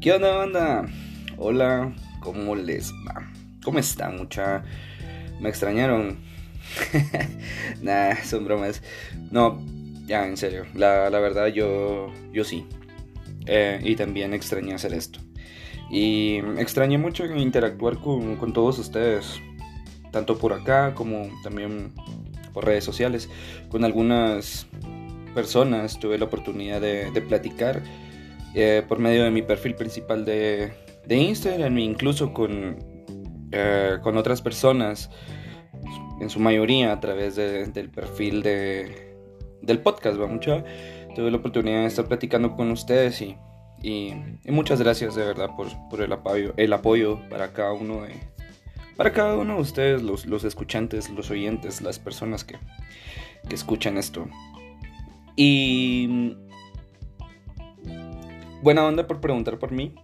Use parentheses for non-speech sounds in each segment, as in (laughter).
¿Qué onda, banda? Hola, ¿cómo les va? ¿Cómo están, mucha? ¿Me extrañaron? (laughs) nah, son bromas. No, ya, en serio. La, verdad, yo, yo sí. Eh, y también extrañé hacer esto. Y extrañé mucho interactuar con, con todos ustedes. Tanto por acá como también por redes sociales. Con algunas personas tuve la oportunidad de platicar eh, por medio de mi perfil principal de, de Instagram e incluso con, eh, con otras personas, en su mayoría a través del perfil de, del podcast, ¿va? Mucha, tuve la oportunidad de estar platicando con ustedes y, y, muchas gracias de verdad por, por, el, apoyo, el apoyo para cada uno de, para cada uno de ustedes, los, los escuchantes, los oyentes, las personas que, que escuchan esto. Y buena onda por preguntar por mí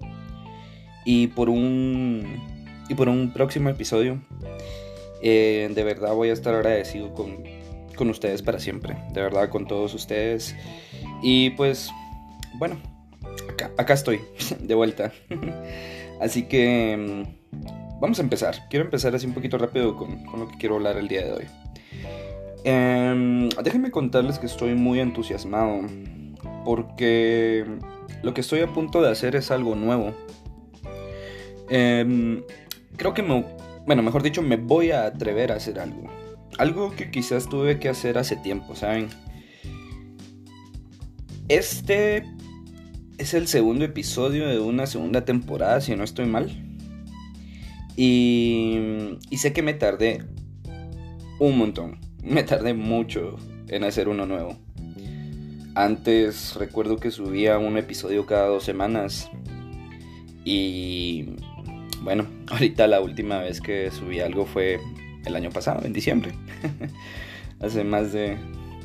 y por un y por un próximo episodio. Eh, de verdad voy a estar agradecido con, con ustedes para siempre. De verdad con todos ustedes. Y pues bueno, acá, estoy (laughs) de vuelta. (laughs) así que mm, vamos a empezar. Quiero empezar así un poquito rápido con, con lo que quiero hablar el día de hoy. Eh, déjenme contarles que estoy muy entusiasmado porque lo que estoy a punto de hacer es algo nuevo. Em, creo que me... Bueno, mejor dicho, me voy a atrever a hacer algo. Algo que quizás tuve que hacer hace tiempo, ¿saben? Este es el segundo episodio de una segunda temporada, si no estoy mal. Y, y sé que me tardé un montón. (laughs) Me tardé mucho en hacer uno nuevo. Antes recuerdo que subía un episodio cada dos semanas. Y bueno, (laughs) ahorita la última vez que subí algo fue el año pasado, en diciembre. (laughs) hace más de.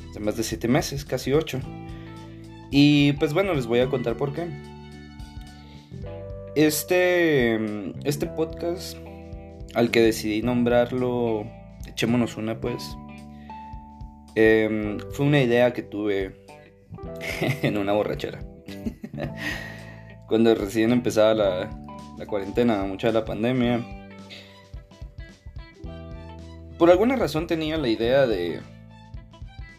Hace más de siete meses, casi ocho. Y pues bueno, les voy a contar por qué. Este. Este podcast. Al que decidí nombrarlo. Echémonos una, pues. Em, fue una idea que tuve (laughs) en una borrachera. (laughs) Cuando recién empezaba la, cuarentena, mucha de la pandemia. Por alguna razón tenía la idea de,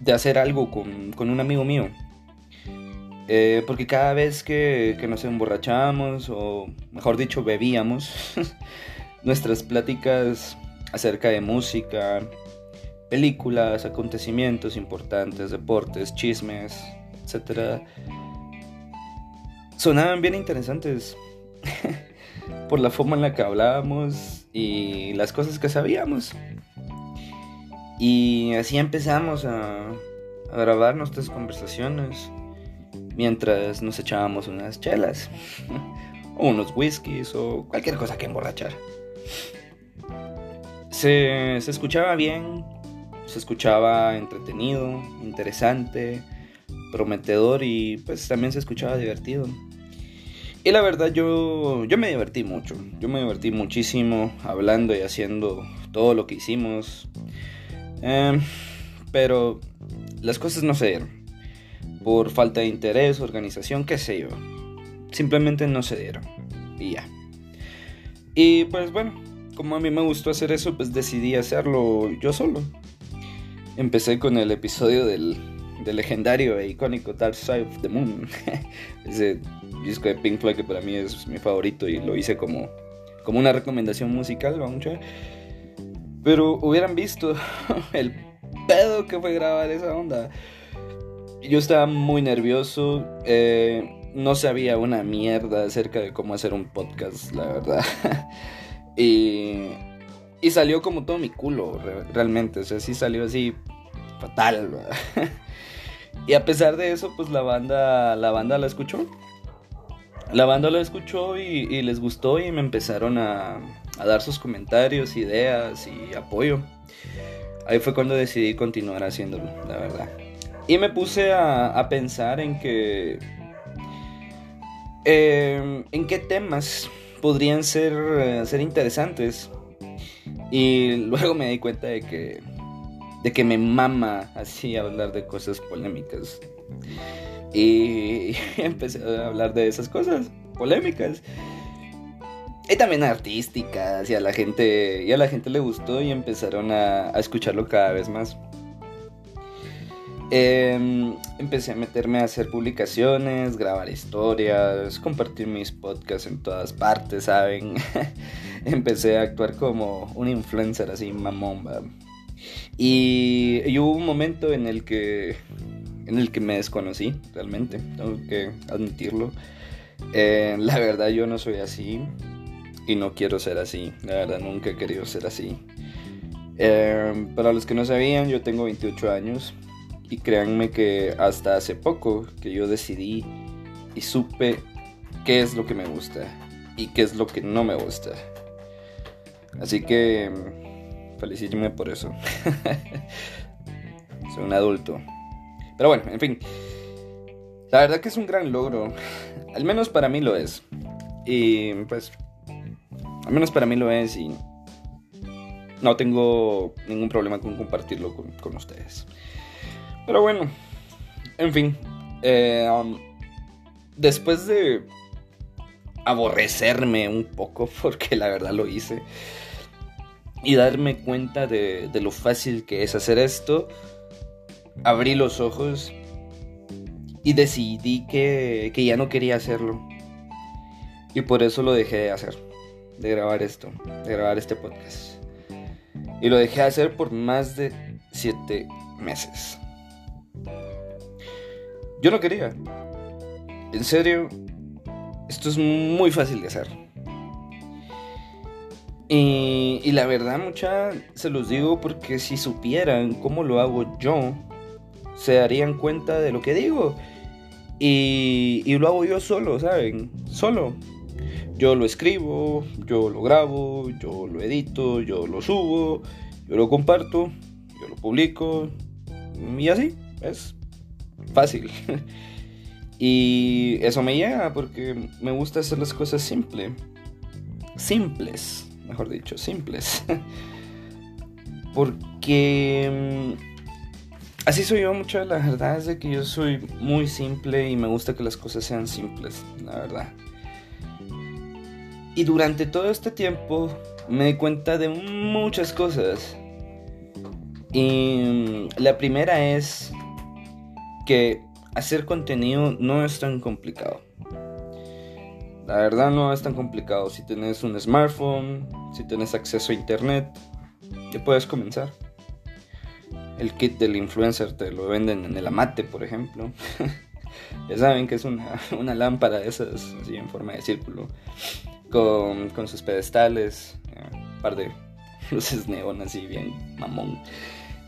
de hacer algo con, un amigo mío. Eh, porque cada vez que, que nos emborrachamos, o mejor dicho, bebíamos, (laughs) nuestras pláticas acerca de música, películas, acontecimientos importantes, deportes, chismes, etcétera, sonaban bien interesantes (laughs) por la forma en la que hablábamos y las cosas que sabíamos. Y así empezamos a, grabar nuestras conversaciones mientras nos echábamos unas chelas (laughs) o unos whiskies o cualquier cosa que emborrachar. Se, se escuchaba bien, se escuchaba entretenido, interesante, prometedor y pues también se escuchaba divertido. Y la verdad yo, yo me divertí mucho, yo me divertí muchísimo hablando y haciendo todo lo que hicimos. Em, pero las cosas no se dieron. Por falta de interés, organización, qué sé yo. Simplemente no se dieron. Y ya. Y pues bueno, como a mí me gustó hacer eso, pues decidí hacerlo yo solo. Empecé con el episodio del del legendario e icónico Dark Side of the Moon. (laughs) Ese disco de Pink Floyd que para mí es mi favorito y lo hice como, como una recomendación musical, vamos Pero hubieran visto (laughs) el pedo que fue grabar esa onda. Yo estaba muy nervioso, eh, no sabía una mierda acerca de cómo hacer un podcast, la verdad. (laughs) y, y salió como todo mi culo, realmente. O sea, sí salió así fatal. Y a pesar de eso, pues la banda, la banda la escuchó. La banda la escuchó y, les gustó y me empezaron a, dar sus comentarios, ideas y apoyo. Ahí fue cuando decidí continuar haciéndolo, la verdad. Y me puse a, pensar en que... Em, en qué temas podrían ser, eh, ser interesantes. Y luego me di cuenta de que de que me mama así hablar de cosas polémicas. Y (laughs) empecé a hablar de esas cosas. polémicas. Y también artísticas, y a la gente, y a la gente le gustó y empezaron a, escucharlo cada vez más. Em, empecé a meterme a hacer publicaciones, grabar historias, compartir mis podcasts en todas partes, ¿saben? (laughs) empecé a actuar como un influencer así, mamón, y, hubo un momento en el que en el que me desconocí, realmente, tengo que admitirlo. Eh, la verdad yo no soy así y no quiero ser así, la verdad nunca he querido ser así. Eh, para los que no sabían, yo tengo 28 años y créanme que hasta hace poco que yo decidí y supe qué es lo que me gusta y qué es lo que no me gusta. Así que felicítenme por eso. (laughs) Soy un adulto. Pero bueno, en fin. La verdad que es un gran logro. Al menos para mí lo es. Y pues... Al menos para mí lo es y... No tengo ningún problema con compartirlo con, con ustedes. Pero bueno, en fin. Eh, um, después de aborrecerme un poco, (laughs) porque la verdad lo hice, y darme cuenta de, lo fácil que es hacer esto, abrí los ojos y decidí que, que ya no quería hacerlo. Y por eso lo dejé de hacer, de grabar esto, de grabar este podcast. Y lo dejé de hacer por más de 7 meses. Yo no quería. En serio, esto es muy fácil de hacer. Y, la verdad, mucha, se los digo porque si supieran cómo lo hago yo, se darían cuenta de lo que digo. Y, y lo hago yo solo, ¿saben? Solo. Yo lo escribo, yo lo grabo, yo lo edito, yo lo subo, yo lo comparto, yo lo publico. Y así, es fácil. (laughs) y eso me llega porque me gusta hacer las cosas simple. Simples, mejor dicho, simples. (laughs) porque mm, así soy yo mucho, la verdad es de que yo soy muy simple y me gusta que las cosas sean simples, la verdad. Y durante todo este tiempo me di cuenta de muchas cosas. Y mm, la primera es que hacer contenido no es tan complicado. La verdad no es tan complicado. Si tienes un smartphone, si tienes acceso a internet, ya puedes comenzar. El kit del influencer te lo venden en el amate, por ejemplo. (laughs) ya saben que es (laughs) una, lámpara de esas, así en forma de círculo, con, con sus pedestales, un par de (laughs) luces neón así bien mamón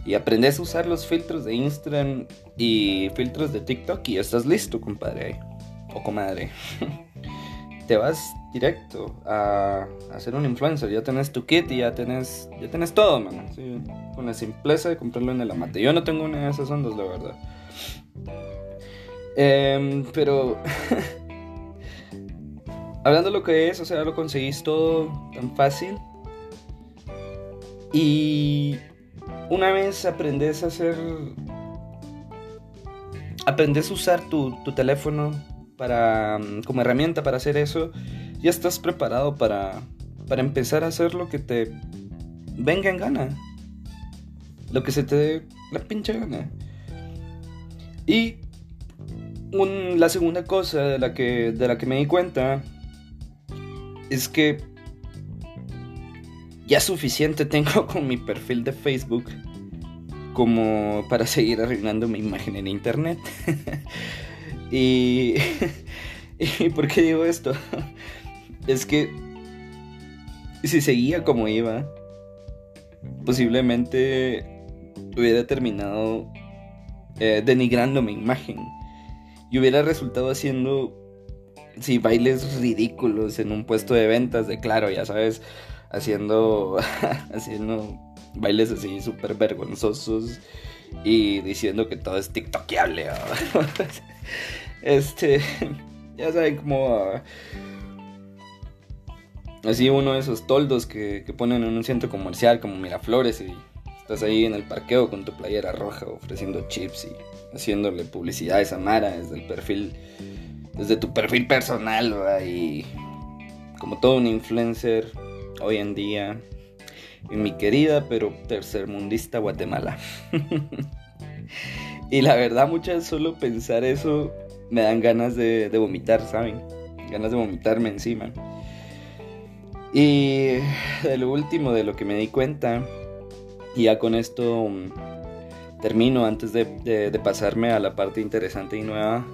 y aprendes a usar los filtros de Instagram y filtros de TikTok y estás listo, compadre o comadre. Te vas directo a, a, ser un influencer, ya tenés tu kit y ya tenés, ya tenés todo, man. con la simpleza de comprarlo en el amate. Yo no tengo una de esas ondas, la verdad. Em, pero (laughs) hablando de lo que es, o sea, lo conseguís todo tan fácil. Y una vez aprendes a hacer... Aprendes a usar tu, teléfono para, como herramienta para hacer eso, ya estás preparado para, para empezar a hacer lo que te venga en gana. Lo que se te dé la pinche gana. Y la segunda cosa de la, que, de la que me di cuenta es que ya suficiente (laughs) tengo con mi perfil de Facebook como para seguir arruinando mi imagen en internet. (laughs) y, (laughs) ¿Y por qué digo esto? (laughs) es que si seguía como iba, posiblemente hubiera terminado eh, denigrando mi imagen y hubiera resultado haciendo sí, bailes ridículos en un puesto de ventas de claro, ya sabes, haciendo, (laughs) haciendo bailes así súper vergonzosos y diciendo que todo es tiktokeable. Este, (laughs) ya saben como... así uno de esos toldos que, que ponen en un centro comercial como Miraflores y estás ahí en el parqueo con tu playera roja ofreciendo chips y haciéndole publicidad a esa Mara desde el perfil desde tu perfil personal, y como todo un influencer hoy en día en mi querida pero tercermundista Guatemala. (laughs) y la verdad, muchas solo pensar eso me dan ganas de, vomitar, ¿saben? Ganas de vomitarme encima. Y de lo último, de lo que me di cuenta, y ya con esto mm, termino antes de, pasarme a la parte interesante y nueva,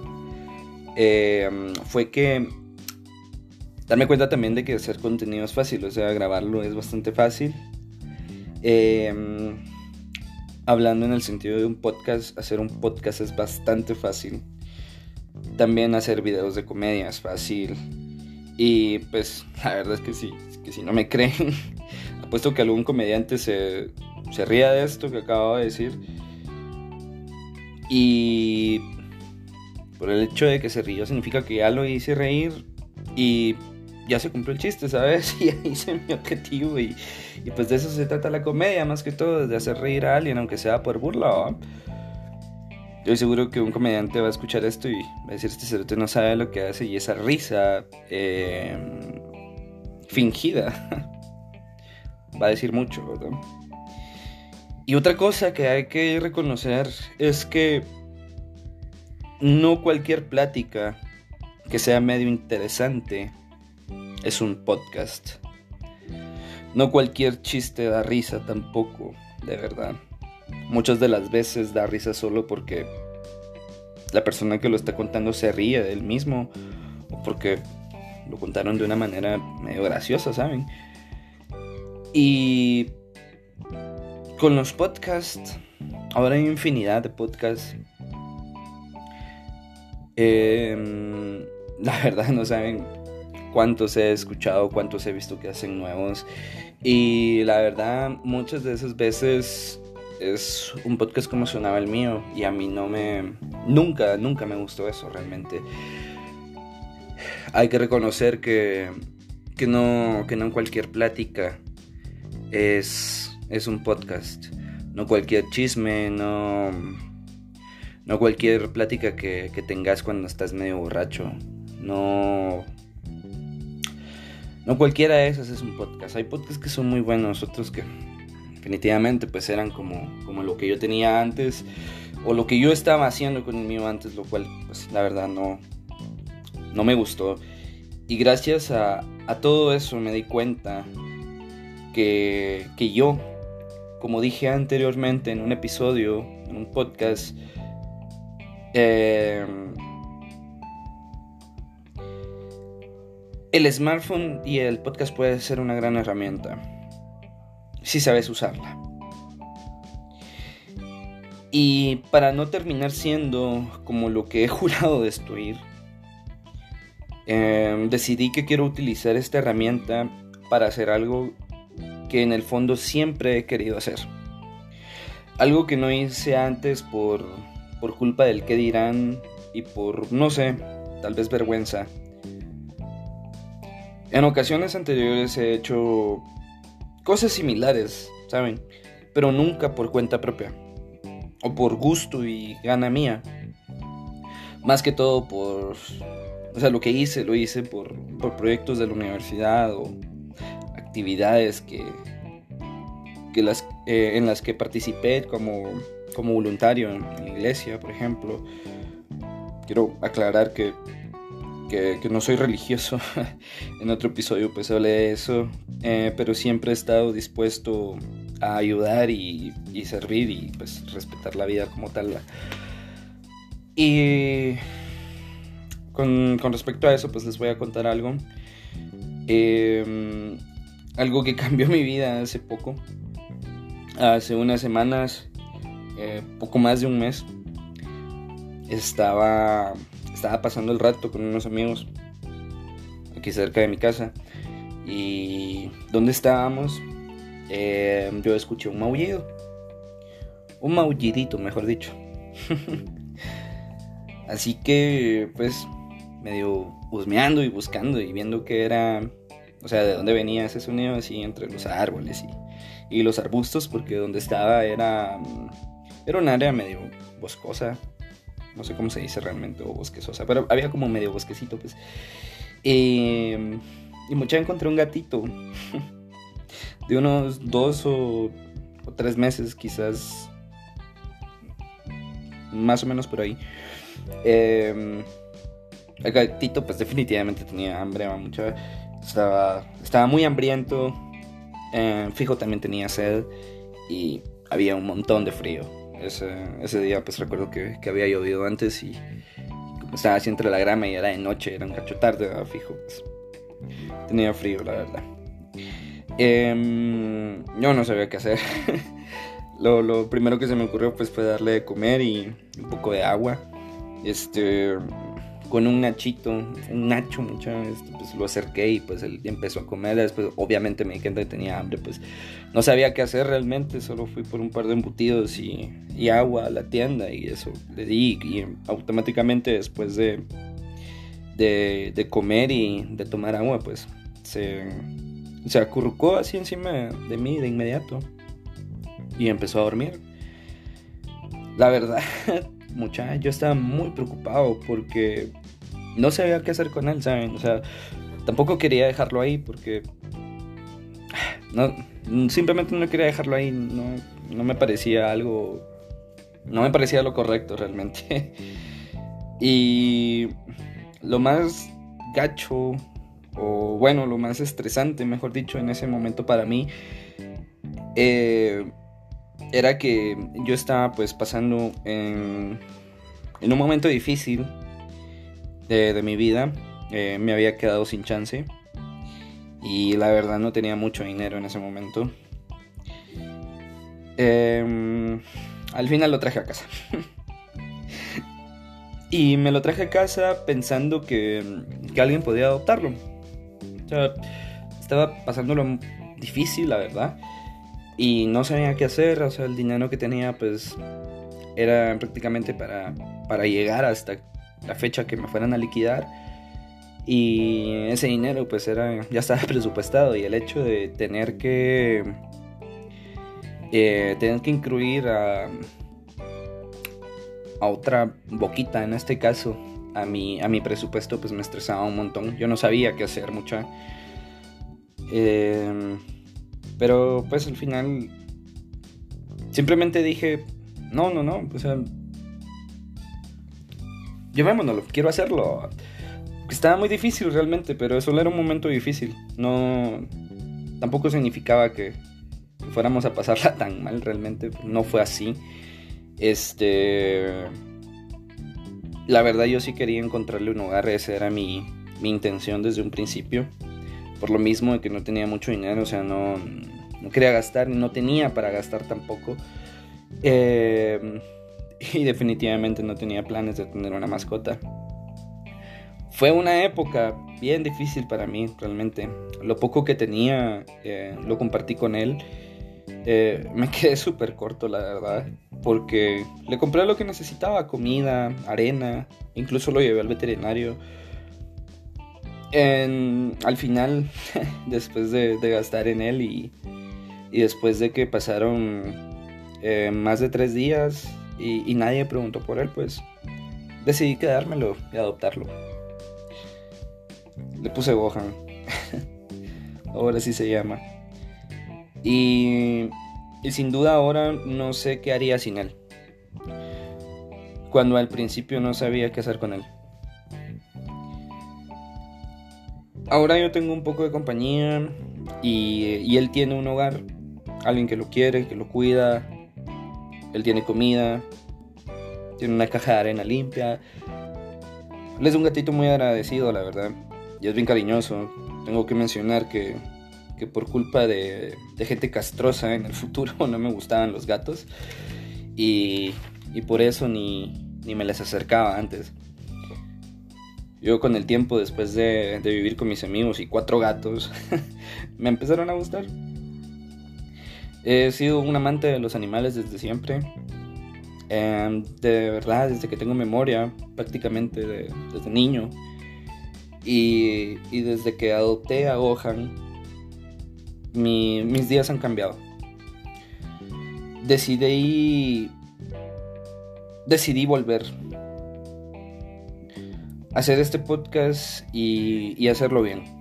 eh, mm, fue que darme cuenta también de que hacer contenido es fácil, o sea, grabarlo es bastante fácil. Eh, mm, hablando en el sentido de un podcast, hacer un podcast es bastante fácil. También hacer videos de comedia es fácil. Y pues la verdad es que sí, que si no me (laughs) creen, apuesto que algún comediante se, se ría de esto que acabo de decir. Y por el hecho de que se rió significa que ya lo hice reír y ya se cumplió el chiste, ¿sabes? (laughs) Y ya hice mi objetivo y, y, pues de eso se trata la comedia, más que todo, de hacer reír a alguien, aunque sea por burla. Yo seguro que un comediante va a escuchar esto y va a decir, este cerote no sabe lo que hace y esa risa eh, fingida (laughs) va a decir mucho, ¿verdad? Y otra cosa que hay que reconocer es que no cualquier plática que sea medio interesante es un podcast. No cualquier chiste da risa tampoco, de verdad. Muchas de las veces da risa solo porque la persona que lo está contando se ríe de él mismo o porque lo contaron de una manera medio graciosa, ¿saben? Y con los podcasts, ahora hay infinidad de podcasts. Em, (laughs) la verdad no saben cuántos he escuchado, cuántos he visto que hacen nuevos. Y la verdad, muchas de esas veces es un podcast como sonaba el mío y a mí no me... Nunca, nunca me gustó eso realmente. Hay que reconocer que, que, no, que no cualquier plática es, es un podcast. No cualquier chisme, no, no cualquier plática que, que tengas cuando estás medio borracho. No no cualquiera de esas es un podcast. Hay podcasts que son muy buenos, otros que definitivamente pues eran como, como lo que yo tenía antes o lo que yo estaba haciendo con el mío antes, lo cual pues la verdad no, no me gustó. Y gracias a, a todo eso me di cuenta que, que yo, como dije anteriormente en un episodio, en un podcast, eh, El smartphone y el podcast puede ser una gran herramienta si sabes usarla. Y para no terminar siendo como lo que he (laughs) jurado destruir, em, decidí que quiero utilizar esta herramienta para hacer algo que en el fondo siempre he querido hacer. Algo que no hice antes por, por culpa del que dirán y por, no sé, tal vez vergüenza. En ocasiones anteriores he hecho cosas similares, ¿saben? Pero nunca por cuenta propia. O por gusto y gana mía. Más que todo por... O sea, lo que hice, lo hice por, proyectos de la universidad o actividades que, que las, eh, en las que participé como, como voluntario en la iglesia, por ejemplo. Quiero aclarar que que, no soy religioso. (laughs) en otro episodio pues hablé de eso. Eh, pero siempre he estado dispuesto a ayudar y, servir y pues respetar la vida como tal. Y con, respecto a eso pues les voy a contar algo. Em, algo que (laughs) cambió mi vida hace poco. Hace unas semanas, eh, poco más de un mes, estaba estaba pasando el rato con unos amigos aquí cerca de mi casa. Y donde estábamos, eh, yo escuché un maullido. Un maullidito, mejor dicho. (laughs) Así que, pues, medio husmeando y buscando y viendo que era, o sea, de dónde venía ese sonido, así entre los árboles y, y los arbustos, porque donde estaba era, era un área medio boscosa, no sé cómo se dice realmente, o bosquesosa, pero había como medio bosquecito, pues. Eh, y mucha encontré un gatito (laughs) de unos dos o, tres meses, quizás más o menos por ahí. Eh, el gatito, pues definitivamente tenía hambre, mucha, estaba, estaba muy hambriento. Eh, fijo también tenía sed y había un montón de frío. Ese, día, pues recuerdo que, había llovido antes y estaba así entre la grama y era de noche, era un cacho tarde, fijo. Pues, tenía frío, la verdad. Em, yo no sabía qué hacer. (laughs) lo, lo, primero que se me ocurrió pues fue darle de comer y un poco de agua. Este, con un nachito, un nacho, mucho, este, pues lo acerqué y pues él empezó a comer. Después, obviamente, me di cuenta que tenía hambre, pues no sabía qué hacer realmente. Solo fui por un par de embutidos y, y agua a la tienda y eso le di. Y automáticamente, después de, de, de comer y de tomar agua, pues se, se acurrucó así encima de mí de inmediato y empezó a dormir. La verdad, (laughs) mucha, yo estaba muy preocupado porque no sabía qué hacer con él, ¿saben? O sea, tampoco quería dejarlo ahí porque... No, simplemente no quería dejarlo ahí, no, no me parecía algo... No me parecía lo correcto realmente. (laughs) y lo más gacho, o bueno, lo más estresante, mejor dicho, en ese momento para mí, eh, era que yo estaba pues pasando en, en un momento difícil de, mi vida. Eh, me había quedado sin chance. Y la verdad no tenía mucho dinero en ese momento. Em, al final lo traje a casa. (laughs) y me lo traje a casa pensando que, que alguien podía adoptarlo. O sea, estaba pasándolo difícil, la verdad. Y no sabía qué hacer. O sea, el dinero que tenía pues era prácticamente para, para llegar hasta la fecha que me fueran a liquidar. Y ese dinero pues era, ya estaba (laughs) presupuestado y el hecho de tener que... Eh, tener que incluir a, a otra boquita, en este caso, a mi, a mi presupuesto, pues me estresaba un montón. Yo no sabía qué hacer mucha. Em, pero pues al final simplemente dije, no, no, no, llevémonoslo, quiero hacerlo. Estaba muy difícil realmente, pero eso era un momento difícil. No, tampoco significaba que fuéramos a pasarla (laughs) tan mal realmente. No fue así. Este, la verdad yo sí quería encontrarle un hogar. Esa era mi, mi intención desde un principio. Por lo mismo de que no tenía mucho dinero, o sea, no, no quería gastar, no tenía para gastar tampoco. Eh, (laughs) y definitivamente no tenía planes de tener una mascota. Fue una época bien difícil para mí, realmente. Lo poco que tenía eh, lo compartí con él. Eh, me (laughs) quedé súper corto, la verdad, porque le compré lo que necesitaba, comida, arena, incluso lo llevé al veterinario. al final, (laughs) después de, gastar en él y, después de que pasaron eh, más de tres días, y, nadie preguntó por él, pues decidí quedármelo y adoptarlo. Le puse Gohan. (laughs) ahora sí se llama. Y, sin duda ahora no sé qué haría sin él. Cuando al principio no sabía qué hacer con él. Ahora yo tengo un poco de compañía y él tiene un hogar, alguien que lo quiere, que lo cuida, él tiene comida, tiene una caja de arena limpia. Él es un gatito muy agradecido, la verdad. Y es bien cariñoso. Tengo que mencionar que, que por culpa de, de, gente castrosa en el (laughs) futuro no me gustaban los gatos. Y, y por eso ni, ni, me les acercaba antes. Yo con el tiempo, después de, de vivir con mis amigos y cuatro gatos, (laughs) me empezaron a gustar. He sido un amante de los animales desde siempre. Em, de verdad, desde que tengo memoria, prácticamente desde niño. Y, y, desde que adopté a Gohan, mis días han cambiado. Decidí, decidí volver. hacer este podcast y, hacerlo bien.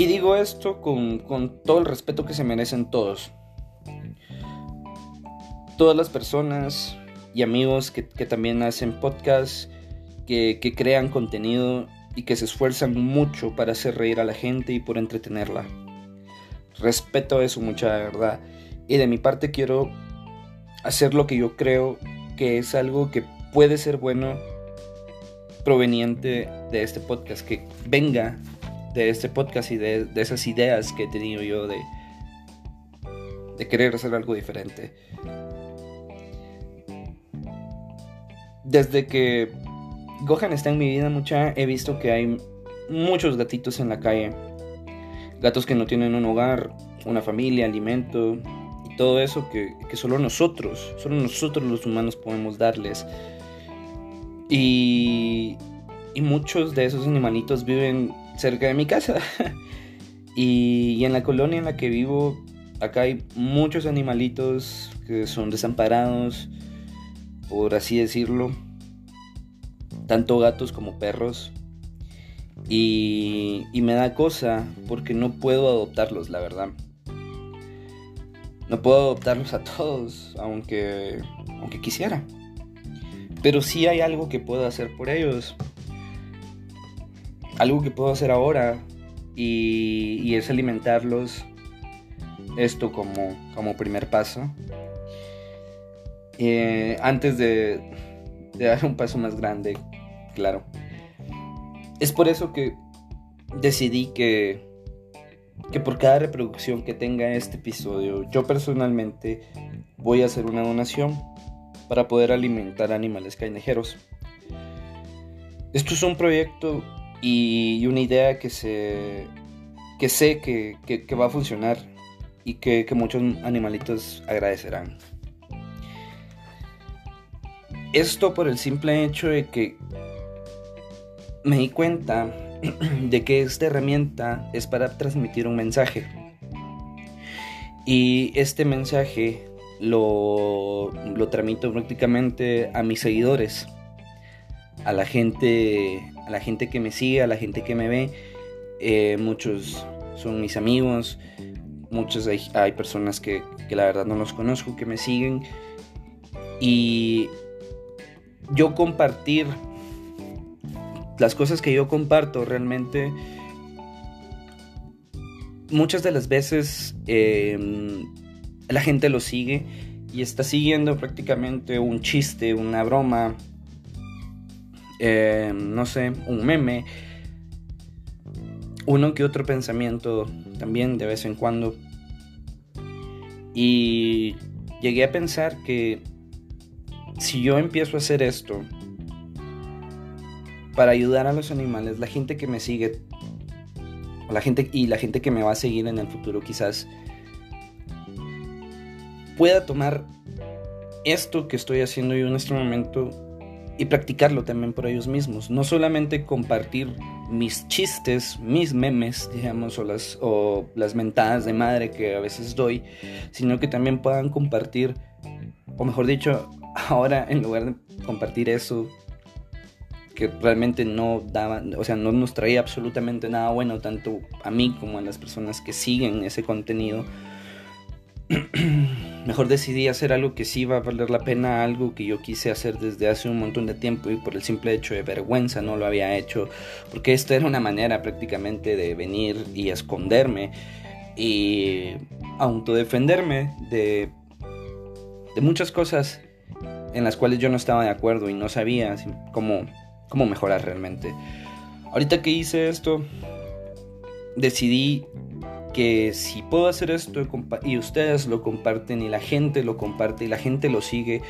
Y digo esto con, todo el respeto que se merecen todos. Todas las personas y amigos que, también hacen podcasts, que, que crean contenido y que se esfuerzan mucho para hacer reír a la gente y por entretenerla. Respeto eso, mucha verdad. Y de mi parte quiero hacer lo que yo creo que es algo que puede ser bueno proveniente de este podcast, que venga de este podcast y de, esas ideas que he tenido yo de, de querer hacer algo diferente. Desde que Gohan está en mi vida mucha, he visto que hay muchos gatitos en la calle. Gatos que no tienen un hogar, una familia, alimento, todo eso que, solo nosotros, solo nosotros los humanos podemos darles. Y, y muchos de esos animalitos viven cerca de mi casa. (laughs) y, en la colonia en la que vivo, acá hay muchos animalitos que son desamparados, por así decirlo. Tanto gatos como perros. Y, y me da cosa porque no puedo adoptarlos, la verdad. No puedo adoptarlos a todos, aunque, aunque quisiera. Pero sí hay algo que puedo hacer por ellos. Algo que puedo hacer ahora. Y, es alimentarlos. Esto como, como primer paso. Eh, antes de, de dar un paso más grande, claro. Es por eso que decidí que que por cada reproducción que tenga este episodio, yo personalmente voy a hacer una donación para poder alimentar animales callejeros. Esto es un proyecto y una idea que, se, que sé que, va a funcionar y que, que muchos animalitos agradecerán. Esto por el simple hecho de que me di cuenta (clears throat) de que esta herramienta es para transmitir un mensaje. Y este mensaje lo, lo tramito prácticamente a mis seguidores, a la gente, la gente que me sigue, a la gente que me ve. Eh, muchos son mis amigos, muchos hay, hay personas que, que la verdad no los conozco, que me siguen. Y yo compartir las cosas que yo comparto realmente muchas de las veces em, la gente lo sigue y está siguiendo prácticamente un chiste, una broma, em, no sé, un meme, uno que otro pensamiento también de vez en cuando. Y llegué a pensar que si yo empiezo a hacer esto, para ayudar a los animales, la gente que me sigue, la gente y la gente que me va a seguir en el futuro quizás pueda tomar esto que estoy haciendo yo en este momento y practicarlo también por ellos mismos. No solamente compartir mis chistes, mis memes, digamos, o las, o las mentadas de madre que a veces doy, sino que también puedan compartir, o mejor dicho, (laughs) ahora en lugar de compartir eso, que realmente no daba, o sea, no nos traía absolutamente nada bueno, tanto a mí como a las personas que siguen ese contenido. (clears throat) Mejor decidí hacer algo que sí iba a valer la pena, algo que yo quise hacer desde hace un montón de tiempo y por el simple hecho de vergüenza no lo había hecho, porque esto era una manera prácticamente de venir y esconderme y autodefenderme de, de muchas cosas en las cuales yo no estaba de acuerdo y no sabía cómo cómo mejorar realmente. Ahorita que hice esto, decidí que si puedo hacer esto y ustedes lo comparten y la gente lo comparte y la gente lo sigue,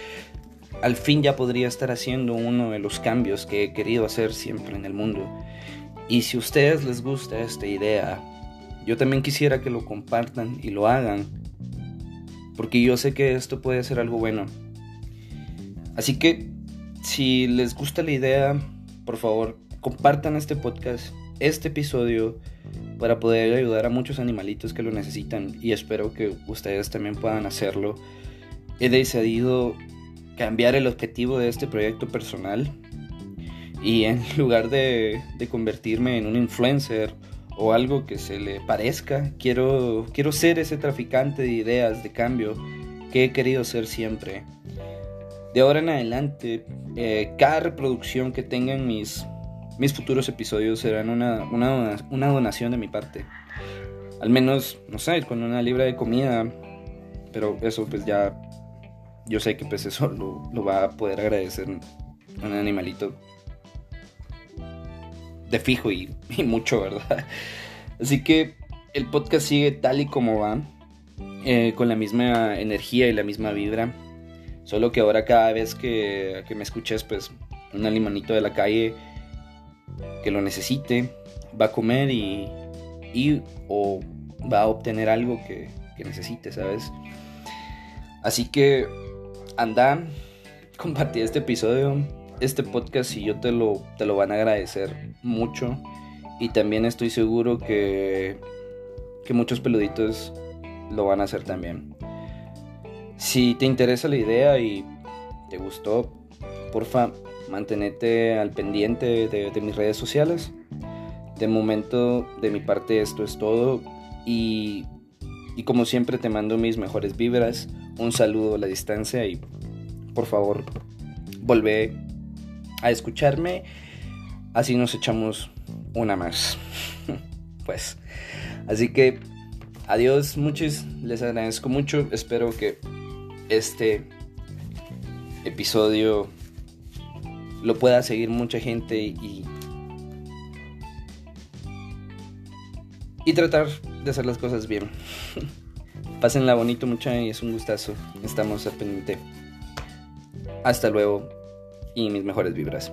al fin ya podría estar haciendo uno de los cambios que he querido hacer siempre en el mundo. Y si a ustedes les gusta esta idea, yo también quisiera que lo compartan y lo hagan, porque yo sé que esto puede ser algo bueno. Así que si les gusta la idea, por favor, compartan este podcast, este episodio, para poder ayudar a muchos animalitos que lo necesitan y espero que ustedes también puedan hacerlo. He decidido cambiar el objetivo de este proyecto personal y en (laughs) lugar de, convertirme en un influencer o algo que se le parezca, quiero, quiero ser ese traficante de ideas de cambio que he querido ser siempre. De ahora en adelante, eh, cada reproducción que tengan mis, mis futuros episodios serán una, una, una, donación de mi parte. Al menos, no sé, con una libra de comida. Pero eso pues ya... Yo sé que pues eso lo, va a poder agradecer un animalito de fijo (laughs) y, mucho, ¿verdad? Así que el podcast sigue tal y como va, eh, con la misma energía y la misma vibra. Solo que ahora cada vez que, me escuches, pues un alimanito de la calle que lo necesite, va a comer y, y o va a obtener algo que, que necesite, ¿sabes? Así que anda, (laughs) compartí este episodio este podcast y yo te lo, te lo van a agradecer mucho. Y también estoy seguro que, que muchos peluditos lo van a hacer también. Si te interesa la idea y te gustó, porfa, mantenete al pendiente de, de mis redes sociales. De momento, de mi parte, esto es todo. Y, y como siempre, te mando mis mejores vibras. Un saludo a la distancia y por favor, volvé a escucharme. Así nos echamos una más. (laughs) pues, así que adiós, muchos. Les agradezco mucho. Espero que este episodio lo pueda seguir mucha gente y, y tratar de hacer las cosas bien. (laughs) Pásenla bonito, mucha y es un gustazo. Estamos al pendiente. Hasta luego y mis mejores vibras.